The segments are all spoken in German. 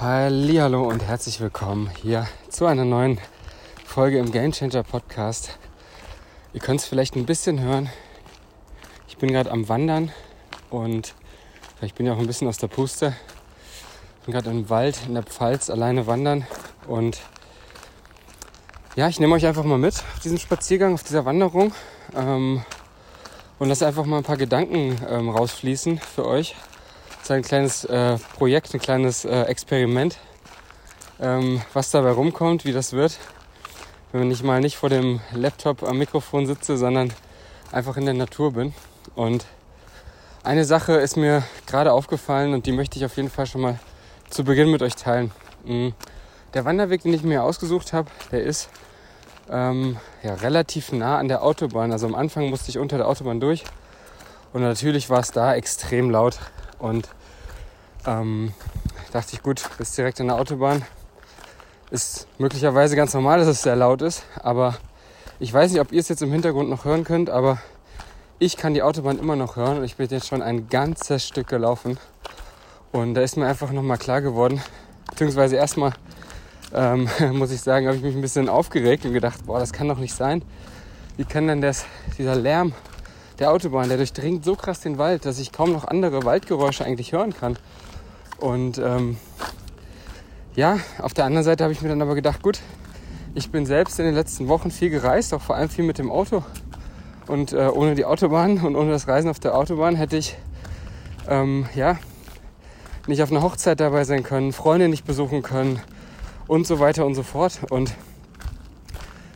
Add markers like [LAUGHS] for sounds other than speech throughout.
Hallo und herzlich willkommen hier zu einer neuen Folge im Game Changer Podcast. Ihr könnt es vielleicht ein bisschen hören. Ich bin gerade am Wandern und ich bin ja auch ein bisschen aus der Puste. Ich bin gerade im Wald in der Pfalz alleine wandern und ja, ich nehme euch einfach mal mit auf diesen Spaziergang, auf dieser Wanderung ähm, und lasse einfach mal ein paar Gedanken ähm, rausfließen für euch ein kleines äh, Projekt, ein kleines äh, Experiment, ähm, was dabei rumkommt, wie das wird, wenn ich mal nicht vor dem Laptop am Mikrofon sitze, sondern einfach in der Natur bin. Und eine Sache ist mir gerade aufgefallen und die möchte ich auf jeden Fall schon mal zu Beginn mit euch teilen. Mhm. Der Wanderweg, den ich mir ausgesucht habe, der ist ähm, ja, relativ nah an der Autobahn. Also am Anfang musste ich unter der Autobahn durch. Und natürlich war es da extrem laut. Und ähm, dachte ich, gut, bist direkt in der Autobahn. Ist möglicherweise ganz normal, dass es sehr laut ist, aber ich weiß nicht, ob ihr es jetzt im Hintergrund noch hören könnt, aber ich kann die Autobahn immer noch hören und ich bin jetzt schon ein ganzes Stück gelaufen. Und da ist mir einfach nochmal klar geworden, beziehungsweise erstmal ähm, [LAUGHS] muss ich sagen, habe ich mich ein bisschen aufgeregt und gedacht, boah, das kann doch nicht sein. Wie kann denn das, dieser Lärm der Autobahn, der durchdringt so krass den Wald, dass ich kaum noch andere Waldgeräusche eigentlich hören kann. Und ähm, ja, auf der anderen Seite habe ich mir dann aber gedacht, gut, ich bin selbst in den letzten Wochen viel gereist, auch vor allem viel mit dem Auto. Und äh, ohne die Autobahn [LAUGHS] und ohne das Reisen auf der Autobahn hätte ich ähm, ja, nicht auf einer Hochzeit dabei sein können, Freunde nicht besuchen können und so weiter und so fort. Und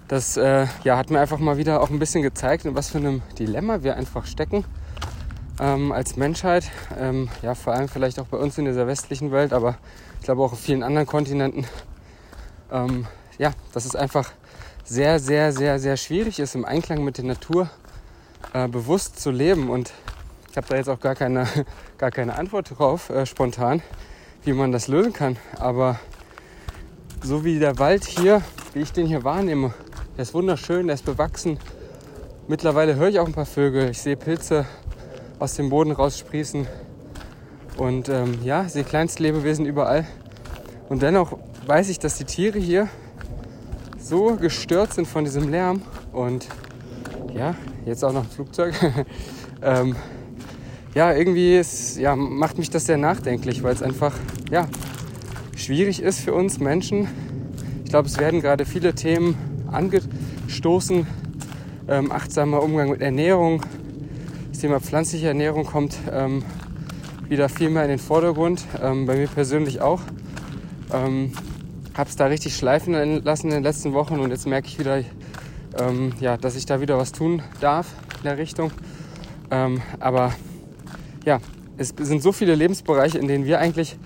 das äh, ja, hat mir einfach mal wieder auch ein bisschen gezeigt, in was für einem Dilemma wir einfach stecken ähm, als Menschheit. Ähm, ja, vor allem vielleicht auch bei uns in dieser westlichen Welt, aber ich glaube auch auf vielen anderen Kontinenten. Ähm, ja, dass es einfach sehr, sehr, sehr, sehr schwierig ist, im Einklang mit der Natur äh, bewusst zu leben. Und ich habe da jetzt auch gar keine, [LAUGHS] gar keine Antwort drauf, äh, spontan, wie man das lösen kann. Aber so wie der Wald hier, wie ich den hier wahrnehme, der ist wunderschön, der ist bewachsen. Mittlerweile höre ich auch ein paar Vögel. Ich sehe Pilze aus dem Boden raussprießen. Und ähm, ja, sehe Kleinstlebewesen überall. Und dennoch weiß ich, dass die Tiere hier so gestört sind von diesem Lärm. Und ja, jetzt auch noch ein Flugzeug. [LAUGHS] ähm, ja, irgendwie ist, ja, macht mich das sehr nachdenklich, weil es einfach ja, schwierig ist für uns Menschen. Ich glaube, es werden gerade viele Themen angestoßen. Ähm, achtsamer Umgang mit Ernährung. Das Thema pflanzliche Ernährung kommt ähm, wieder viel mehr in den Vordergrund. Ähm, bei mir persönlich auch. Ähm, habe es da richtig schleifen lassen in den letzten Wochen und jetzt merke ich wieder, ähm, ja, dass ich da wieder was tun darf in der Richtung. Ähm, aber ja, es sind so viele Lebensbereiche, in denen wir eigentlich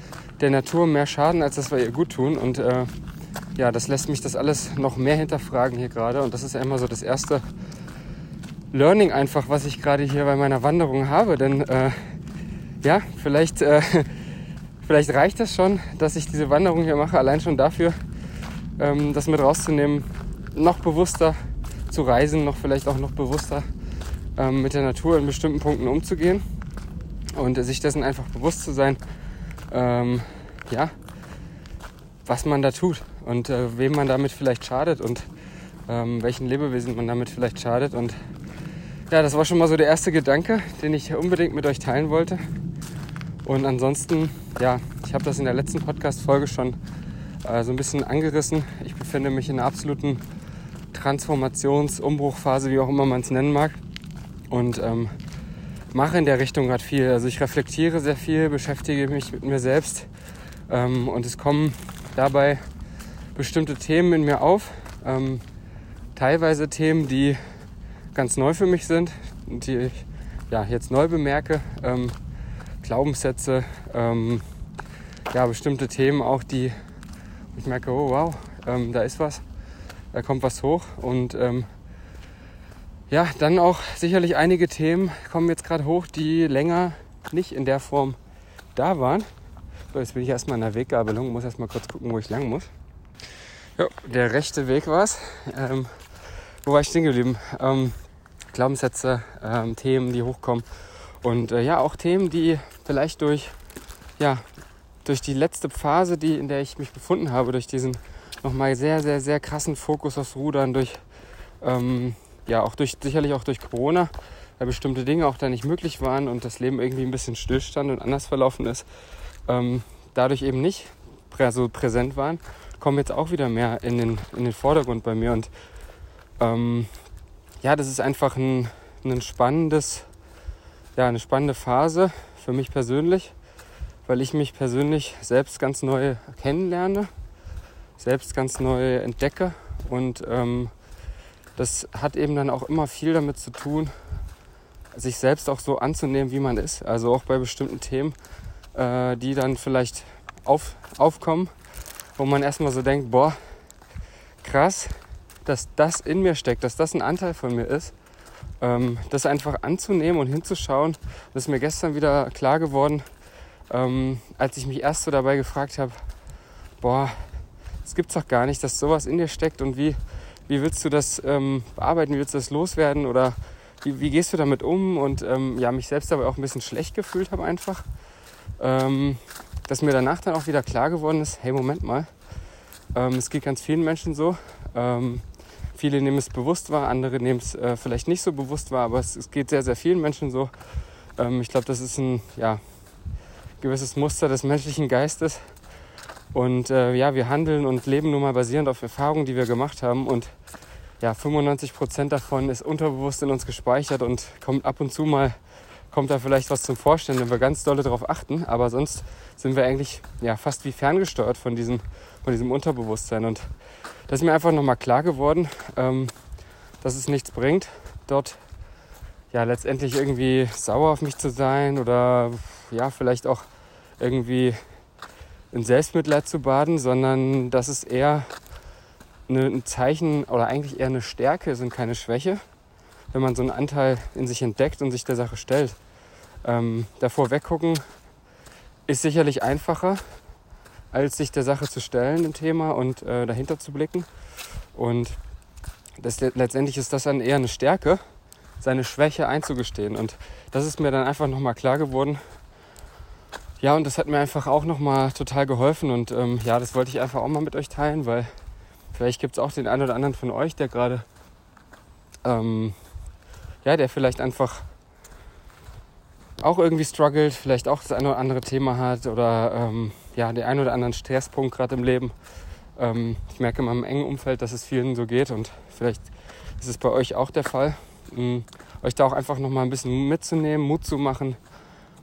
der Natur mehr schaden, als dass wir ihr gut tun. Und äh, ja, das lässt mich das alles noch mehr hinterfragen hier gerade. Und das ist ja immer so das erste Learning einfach, was ich gerade hier bei meiner Wanderung habe. Denn äh, ja, vielleicht, äh, [LAUGHS] vielleicht reicht das schon, dass ich diese Wanderung hier mache, allein schon dafür, ähm, das mit rauszunehmen, noch bewusster zu reisen, noch vielleicht auch noch bewusster ähm, mit der Natur in bestimmten Punkten umzugehen und sich dessen einfach bewusst zu sein, ähm, ja, was man da tut und äh, wem man damit vielleicht schadet und ähm, welchen Lebewesen man damit vielleicht schadet. Und ja, das war schon mal so der erste Gedanke, den ich unbedingt mit euch teilen wollte. Und ansonsten, ja, ich habe das in der letzten Podcast-Folge schon äh, so ein bisschen angerissen. Ich befinde mich in einer absoluten Transformations-, Umbruchphase, wie auch immer man es nennen mag. Und ähm, mache in der Richtung gerade viel. Also ich reflektiere sehr viel, beschäftige mich mit mir selbst. Ähm, und es kommen dabei bestimmte Themen in mir auf. Ähm, teilweise Themen, die ganz neu für mich sind die ich ja, jetzt neu bemerke. Ähm, Glaubenssätze, ähm, ja, bestimmte Themen auch, die ich merke, oh wow, ähm, da ist was, da kommt was hoch. Und ähm, ja, dann auch sicherlich einige Themen kommen jetzt gerade hoch, die länger nicht in der Form da waren. So, jetzt bin ich erstmal in der Weggabelung, muss erstmal kurz gucken, wo ich lang muss. Jo, der rechte Weg war es. Ähm, wo war ich stehen geblieben? Ähm, Glaubenssätze, ähm, Themen, die hochkommen. Und äh, ja, auch Themen, die vielleicht durch ja, durch die letzte Phase, die, in der ich mich befunden habe, durch diesen nochmal sehr, sehr, sehr krassen Fokus aufs Rudern, durch, ähm, ja, auch durch, sicherlich auch durch Corona, weil bestimmte Dinge auch da nicht möglich waren und das Leben irgendwie ein bisschen stillstand und anders verlaufen ist, ähm, dadurch eben nicht so präsent waren, kommen jetzt auch wieder mehr in den, in den Vordergrund bei mir. Und ähm, ja, das ist einfach ein, ein spannendes, ja, eine spannende Phase für mich persönlich, weil ich mich persönlich selbst ganz neu kennenlerne, selbst ganz neu entdecke und ähm, das hat eben dann auch immer viel damit zu tun, sich selbst auch so anzunehmen, wie man ist. Also auch bei bestimmten Themen, äh, die dann vielleicht auf, aufkommen, wo man erstmal so denkt, boah, krass, dass das in mir steckt, dass das ein Anteil von mir ist. Ähm, das einfach anzunehmen und hinzuschauen. Das ist mir gestern wieder klar geworden, ähm, als ich mich erst so dabei gefragt habe, boah, es gibt's doch gar nicht, dass sowas in dir steckt und wie, wie willst du das ähm, bearbeiten, wie willst du das loswerden oder wie, wie gehst du damit um und ähm, ja, mich selbst dabei auch ein bisschen schlecht gefühlt habe einfach. Ähm, dass mir danach dann auch wieder klar geworden ist, hey, Moment mal, ähm, es geht ganz vielen Menschen so. Ähm, viele nehmen es bewusst wahr, andere nehmen es äh, vielleicht nicht so bewusst wahr, aber es, es geht sehr, sehr vielen Menschen so. Ähm, ich glaube, das ist ein ja, gewisses Muster des menschlichen Geistes. Und äh, ja, wir handeln und leben nun mal basierend auf Erfahrungen, die wir gemacht haben. Und ja, 95 Prozent davon ist unterbewusst in uns gespeichert und kommt ab und zu mal kommt da vielleicht was zum Vorstellen, wenn wir ganz dolle darauf achten. Aber sonst sind wir eigentlich ja, fast wie ferngesteuert von diesem, von diesem Unterbewusstsein. Und das ist mir einfach nochmal klar geworden, ähm, dass es nichts bringt, dort ja letztendlich irgendwie sauer auf mich zu sein oder ja, vielleicht auch irgendwie in Selbstmitleid zu baden, sondern dass es eher ein Zeichen oder eigentlich eher eine Stärke ist und keine Schwäche wenn man so einen Anteil in sich entdeckt und sich der Sache stellt. Ähm, davor weggucken ist sicherlich einfacher, als sich der Sache zu stellen, dem Thema und äh, dahinter zu blicken. Und das, letztendlich ist das dann eher eine Stärke, seine Schwäche einzugestehen. Und das ist mir dann einfach nochmal klar geworden. Ja, und das hat mir einfach auch nochmal total geholfen. Und ähm, ja, das wollte ich einfach auch mal mit euch teilen, weil vielleicht gibt es auch den einen oder anderen von euch, der gerade ähm, ja, der vielleicht einfach auch irgendwie struggelt, vielleicht auch das eine oder andere Thema hat oder ähm, ja, den einen oder anderen Stresspunkt gerade im Leben. Ähm, ich merke in meinem engen Umfeld, dass es vielen so geht und vielleicht ist es bei euch auch der Fall. Ähm, euch da auch einfach nochmal ein bisschen mitzunehmen, Mut zu machen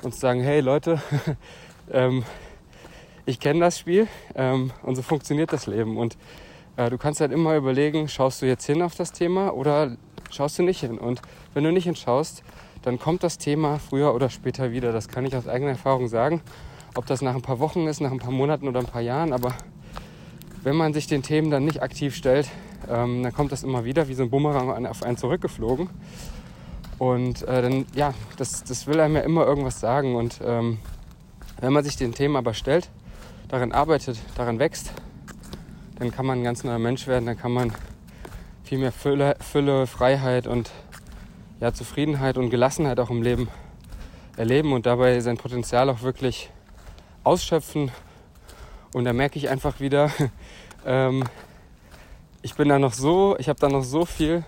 und zu sagen, hey Leute, [LAUGHS] ähm, ich kenne das Spiel ähm, und so funktioniert das Leben. Und äh, du kannst halt immer überlegen, schaust du jetzt hin auf das Thema oder schaust du nicht hin. Und wenn du nicht hinschaust, dann kommt das Thema früher oder später wieder. Das kann ich aus eigener Erfahrung sagen. Ob das nach ein paar Wochen ist, nach ein paar Monaten oder ein paar Jahren. Aber wenn man sich den Themen dann nicht aktiv stellt, ähm, dann kommt das immer wieder wie so ein Bumerang auf einen zurückgeflogen. Und äh, dann, ja, das, das will einem ja immer irgendwas sagen. Und ähm, wenn man sich den Themen aber stellt, daran arbeitet, daran wächst, dann kann man ein ganz neuer Mensch werden, dann kann man viel mehr Fülle, Fülle Freiheit und ja, Zufriedenheit und Gelassenheit auch im Leben erleben und dabei sein Potenzial auch wirklich ausschöpfen. Und da merke ich einfach wieder, [LAUGHS] ähm, ich bin da noch so, ich habe da noch so viel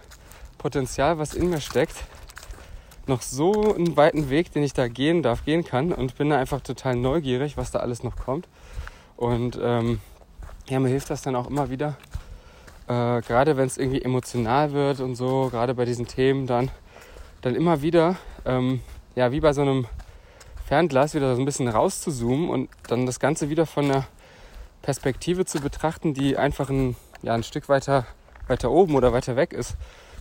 Potenzial, was in mir steckt. Noch so einen weiten Weg, den ich da gehen darf, gehen kann und bin da einfach total neugierig, was da alles noch kommt. Und ähm, ja, mir hilft das dann auch immer wieder, äh, gerade wenn es irgendwie emotional wird und so, gerade bei diesen Themen, dann, dann immer wieder, ähm, ja, wie bei so einem Fernglas, wieder so ein bisschen rauszuzoomen und dann das Ganze wieder von einer Perspektive zu betrachten, die einfach ein, ja, ein Stück weiter, weiter oben oder weiter weg ist,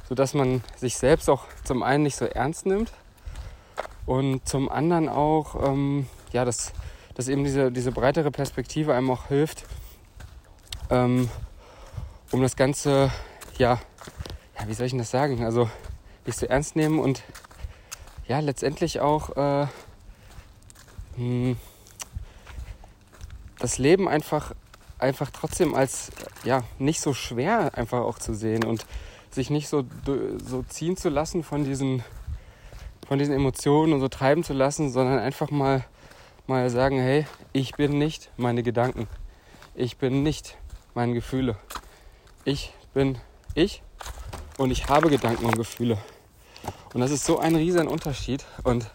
sodass man sich selbst auch zum einen nicht so ernst nimmt und zum anderen auch, ähm, ja, dass, dass eben diese, diese breitere Perspektive einem auch hilft, ähm, um das Ganze, ja, ja, wie soll ich denn das sagen? Also nicht so ernst nehmen und ja, letztendlich auch äh, hm, das Leben einfach, einfach trotzdem als ja, nicht so schwer einfach auch zu sehen und sich nicht so, so ziehen zu lassen von diesen, von diesen Emotionen und so treiben zu lassen, sondern einfach mal, mal sagen, hey, ich bin nicht meine Gedanken. Ich bin nicht meine Gefühle. Ich bin ich und ich habe Gedanken und Gefühle. Und das ist so ein riesen Unterschied. Und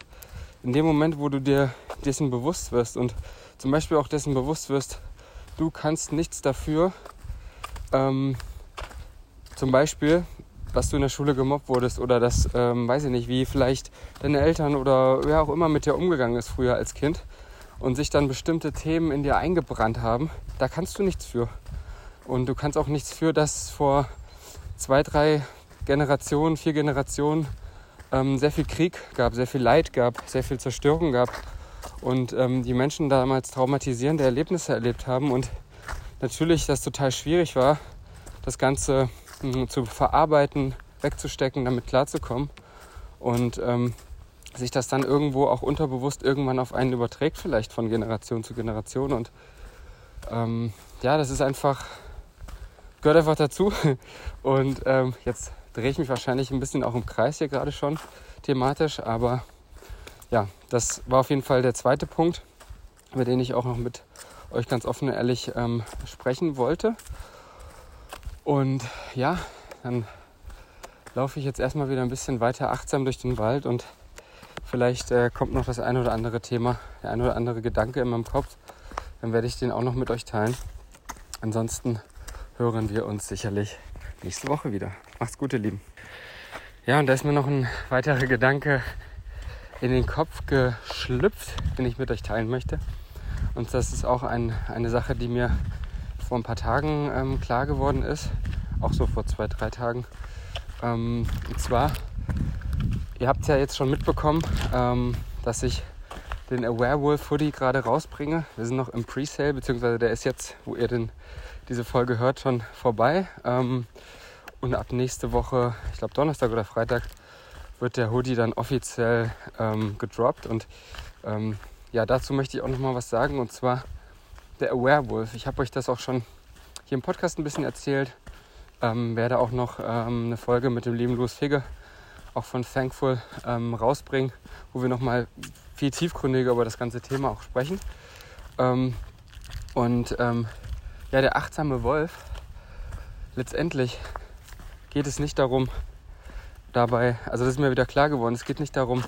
in dem Moment, wo du dir dessen bewusst wirst und zum Beispiel auch dessen bewusst wirst, du kannst nichts dafür, ähm, zum Beispiel, dass du in der Schule gemobbt wurdest oder das, ähm, weiß ich nicht, wie vielleicht deine Eltern oder wer auch immer mit dir umgegangen ist früher als Kind und sich dann bestimmte Themen in dir eingebrannt haben, da kannst du nichts für. Und du kannst auch nichts für, dass vor zwei, drei Generationen, vier Generationen ähm, sehr viel Krieg gab, sehr viel Leid gab, sehr viel Zerstörung gab. Und ähm, die Menschen damals traumatisierende Erlebnisse erlebt haben und natürlich das total schwierig war, das Ganze mh, zu verarbeiten, wegzustecken, damit klarzukommen. Und ähm, sich das dann irgendwo auch unterbewusst irgendwann auf einen überträgt, vielleicht von Generation zu Generation. Und ähm, ja, das ist einfach, gehört einfach dazu [LAUGHS] und ähm, jetzt drehe ich mich wahrscheinlich ein bisschen auch im Kreis hier gerade schon thematisch, aber ja, das war auf jeden Fall der zweite Punkt, über den ich auch noch mit euch ganz offen und ehrlich ähm, sprechen wollte. Und ja, dann laufe ich jetzt erstmal wieder ein bisschen weiter achtsam durch den Wald und vielleicht äh, kommt noch das ein oder andere Thema, der ein oder andere Gedanke in meinem Kopf. Dann werde ich den auch noch mit euch teilen. Ansonsten hören wir uns sicherlich nächste Woche wieder. Macht's gut, ihr Lieben. Ja, und da ist mir noch ein weiterer Gedanke in den Kopf geschlüpft, den ich mit euch teilen möchte. Und das ist auch ein, eine Sache, die mir vor ein paar Tagen ähm, klar geworden ist. Auch so vor zwei, drei Tagen. Ähm, und zwar, ihr habt ja jetzt schon mitbekommen, ähm, dass ich den Werewolf Hoodie gerade rausbringe. Wir sind noch im Presale, beziehungsweise der ist jetzt, wo ihr den, diese Folge hört, schon vorbei. Ähm, und ab nächste Woche, ich glaube Donnerstag oder Freitag, wird der Hoodie dann offiziell ähm, gedroppt. Und ähm, ja, dazu möchte ich auch noch mal was sagen. Und zwar der Werewolf. Ich habe euch das auch schon hier im Podcast ein bisschen erzählt. Ähm, werde auch noch ähm, eine Folge mit dem lieben Louis Figge, auch von Thankful, ähm, rausbringen, wo wir noch mal viel tiefgründiger über das ganze Thema auch sprechen. Ähm, und ja, der achtsame Wolf, letztendlich geht es nicht darum, dabei, also das ist mir wieder klar geworden, es geht nicht darum,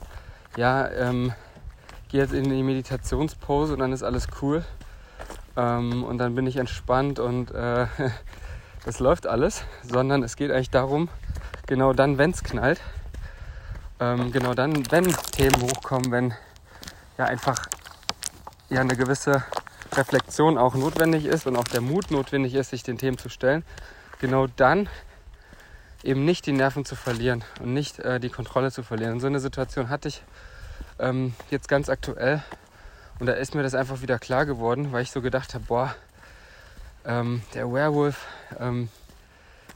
ja, ähm, geh jetzt in die Meditationspose und dann ist alles cool. Ähm, und dann bin ich entspannt und äh, [LAUGHS] das läuft alles, sondern es geht eigentlich darum, genau dann, wenn es knallt, ähm, genau dann, wenn Themen hochkommen, wenn ja einfach ja eine gewisse Reflexion auch notwendig ist und auch der Mut notwendig ist, sich den Themen zu stellen, genau dann eben nicht die Nerven zu verlieren und nicht äh, die Kontrolle zu verlieren. Und so eine Situation hatte ich ähm, jetzt ganz aktuell und da ist mir das einfach wieder klar geworden, weil ich so gedacht habe, boah, ähm, der Werewolf, ähm,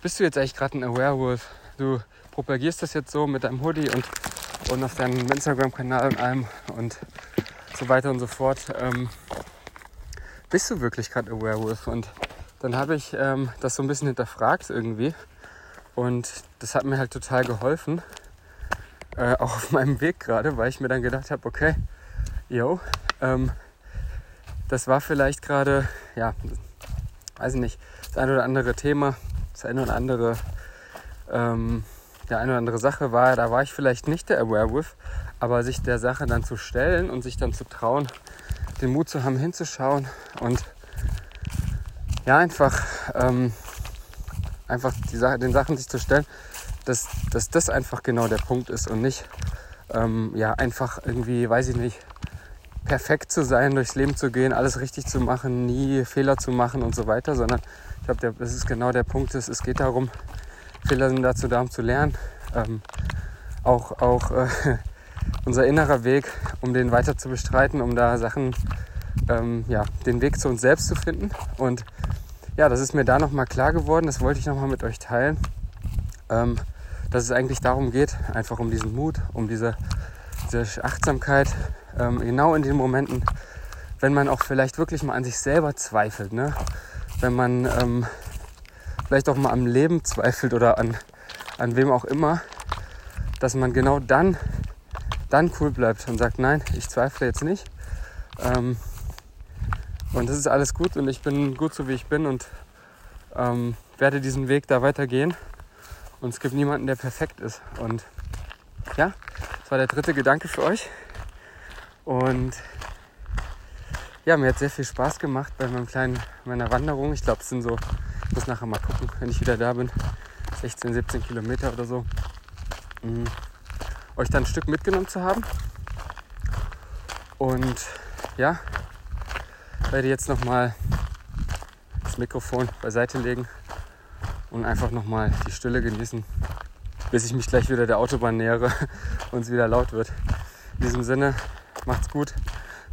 bist du jetzt eigentlich gerade ein Werewolf? Du propagierst das jetzt so mit deinem Hoodie und, und auf deinem Instagram-Kanal und allem und so weiter und so fort. Ähm, bist du wirklich gerade ein Werewolf? Und dann habe ich ähm, das so ein bisschen hinterfragt irgendwie und das hat mir halt total geholfen, äh, auch auf meinem Weg gerade, weil ich mir dann gedacht habe, okay, yo, ähm, das war vielleicht gerade, ja, weiß ich nicht, das eine oder andere Thema, das eine oder andere, ähm, der eine oder andere Sache war, da war ich vielleicht nicht der Werewolf, aber sich der Sache dann zu stellen und sich dann zu trauen, den Mut zu haben, hinzuschauen und ja, einfach ähm, einfach die Sache, den Sachen sich zu stellen, dass, dass das einfach genau der Punkt ist und nicht ähm, ja einfach irgendwie, weiß ich nicht, perfekt zu sein, durchs Leben zu gehen, alles richtig zu machen, nie Fehler zu machen und so weiter, sondern ich glaube, das ist genau der Punkt. Es geht darum, Fehler sind dazu da, um zu lernen. Ähm, auch auch äh, [LAUGHS] unser innerer Weg, um den weiter zu bestreiten, um da Sachen, ähm, ja, den Weg zu uns selbst zu finden. Und ja, das ist mir da nochmal klar geworden, das wollte ich nochmal mit euch teilen, ähm, dass es eigentlich darum geht, einfach um diesen Mut, um diese, diese Achtsamkeit, ähm, genau in den Momenten, wenn man auch vielleicht wirklich mal an sich selber zweifelt, ne? wenn man ähm, vielleicht auch mal am Leben zweifelt oder an, an wem auch immer, dass man genau dann, dann cool bleibt und sagt, nein, ich zweifle jetzt nicht, Ähm, und das ist alles gut und ich bin gut so wie ich bin und ähm, werde diesen Weg da weitergehen. Und es gibt niemanden, der perfekt ist. Und ja, das war der dritte Gedanke für euch. Und ja, mir hat sehr viel Spaß gemacht bei meinem kleinen, meiner Wanderung. Ich glaube, es sind so, ich muss nachher mal gucken, wenn ich wieder da bin, 16, 17 Kilometer oder so. Mhm. Euch dann ein Stück mitgenommen zu haben. Und ja, werde jetzt nochmal das Mikrofon beiseite legen und einfach nochmal die Stille genießen, bis ich mich gleich wieder der Autobahn nähere [LAUGHS] und es wieder laut wird. In diesem Sinne, macht's gut.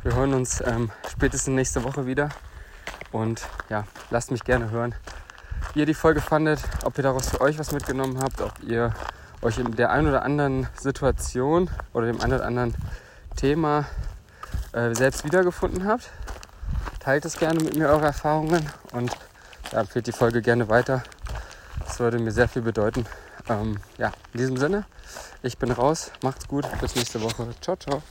Wir hören uns ähm, spätestens nächste Woche wieder. Und ja, lasst mich gerne hören, wie ihr die Folge fandet, ob ihr daraus für euch was mitgenommen habt, ob ihr euch in der einen oder anderen Situation oder dem einen oder anderen Thema äh, selbst wiedergefunden habt. Teilt es gerne mit mir eure Erfahrungen und ja, empfehlt die Folge gerne weiter. Das würde mir sehr viel bedeuten. Ähm, ja, in diesem Sinne, ich bin raus. Macht's gut. Bis nächste Woche. Ciao, ciao.